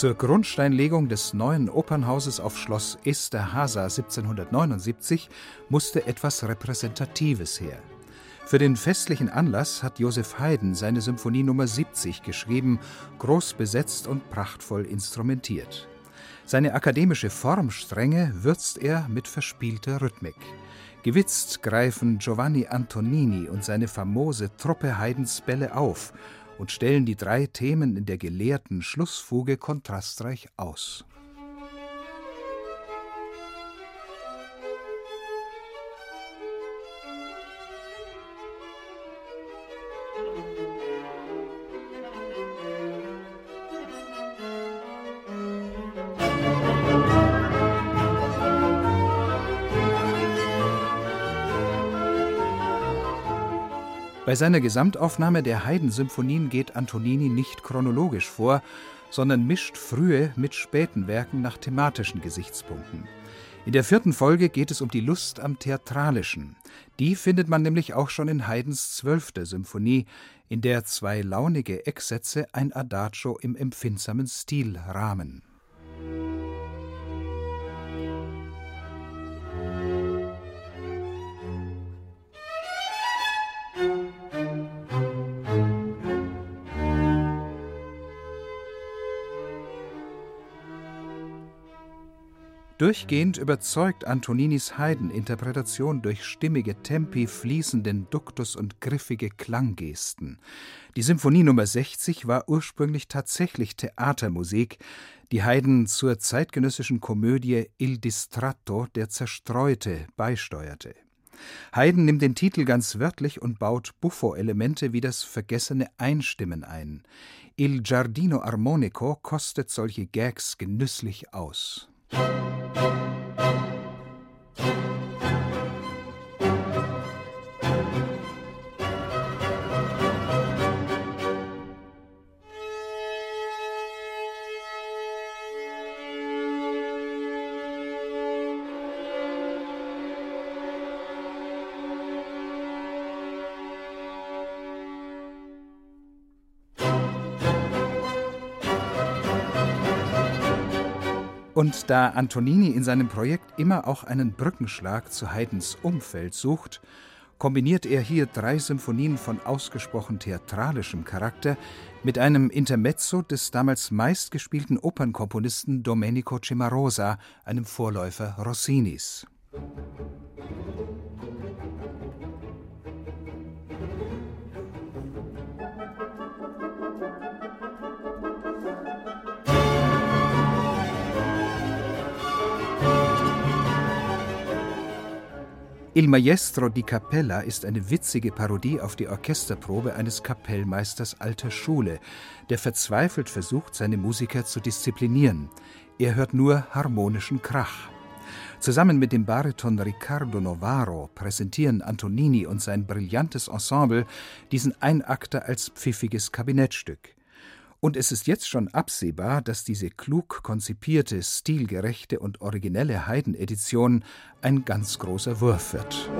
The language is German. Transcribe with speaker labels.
Speaker 1: Zur Grundsteinlegung des neuen Opernhauses auf Schloss Esterhaza 1779 musste etwas Repräsentatives her. Für den festlichen Anlass hat Joseph Haydn seine Symphonie Nummer 70 geschrieben, groß besetzt und prachtvoll instrumentiert. Seine akademische Formstrenge würzt er mit verspielter Rhythmik. Gewitzt greifen Giovanni Antonini und seine famose Truppe Haydns Bälle auf und stellen die drei Themen in der gelehrten Schlussfuge kontrastreich aus. Bei seiner Gesamtaufnahme der Haydn-Symphonien geht Antonini nicht chronologisch vor, sondern mischt frühe mit späten Werken nach thematischen Gesichtspunkten. In der vierten Folge geht es um die Lust am Theatralischen. Die findet man nämlich auch schon in Haydns zwölfter Symphonie, in der zwei launige Ecksätze ein Adagio im empfindsamen Stil rahmen. Durchgehend überzeugt Antoninis Haydn-Interpretation durch stimmige Tempi, fließenden Duktus und griffige Klanggesten. Die Symphonie Nummer 60 war ursprünglich tatsächlich Theatermusik, die Haydn zur zeitgenössischen Komödie Il Distratto, der Zerstreute, beisteuerte. Haydn nimmt den Titel ganz wörtlich und baut Buffo-Elemente wie das vergessene Einstimmen ein. Il Giardino Armonico kostet solche Gags genüsslich aus. Und da Antonini in seinem Projekt immer auch einen Brückenschlag zu Haydns Umfeld sucht, kombiniert er hier drei Symphonien von ausgesprochen theatralischem Charakter mit einem Intermezzo des damals meistgespielten Opernkomponisten Domenico Cimarosa, einem Vorläufer Rossinis. Il Maestro di Capella ist eine witzige Parodie auf die Orchesterprobe eines Kapellmeisters alter Schule, der verzweifelt versucht, seine Musiker zu disziplinieren. Er hört nur harmonischen Krach. Zusammen mit dem Bariton Riccardo Novaro präsentieren Antonini und sein brillantes Ensemble diesen Einakter als pfiffiges Kabinettstück. Und es ist jetzt schon absehbar, dass diese klug konzipierte, stilgerechte und originelle Haydn-Edition ein ganz großer Wurf wird.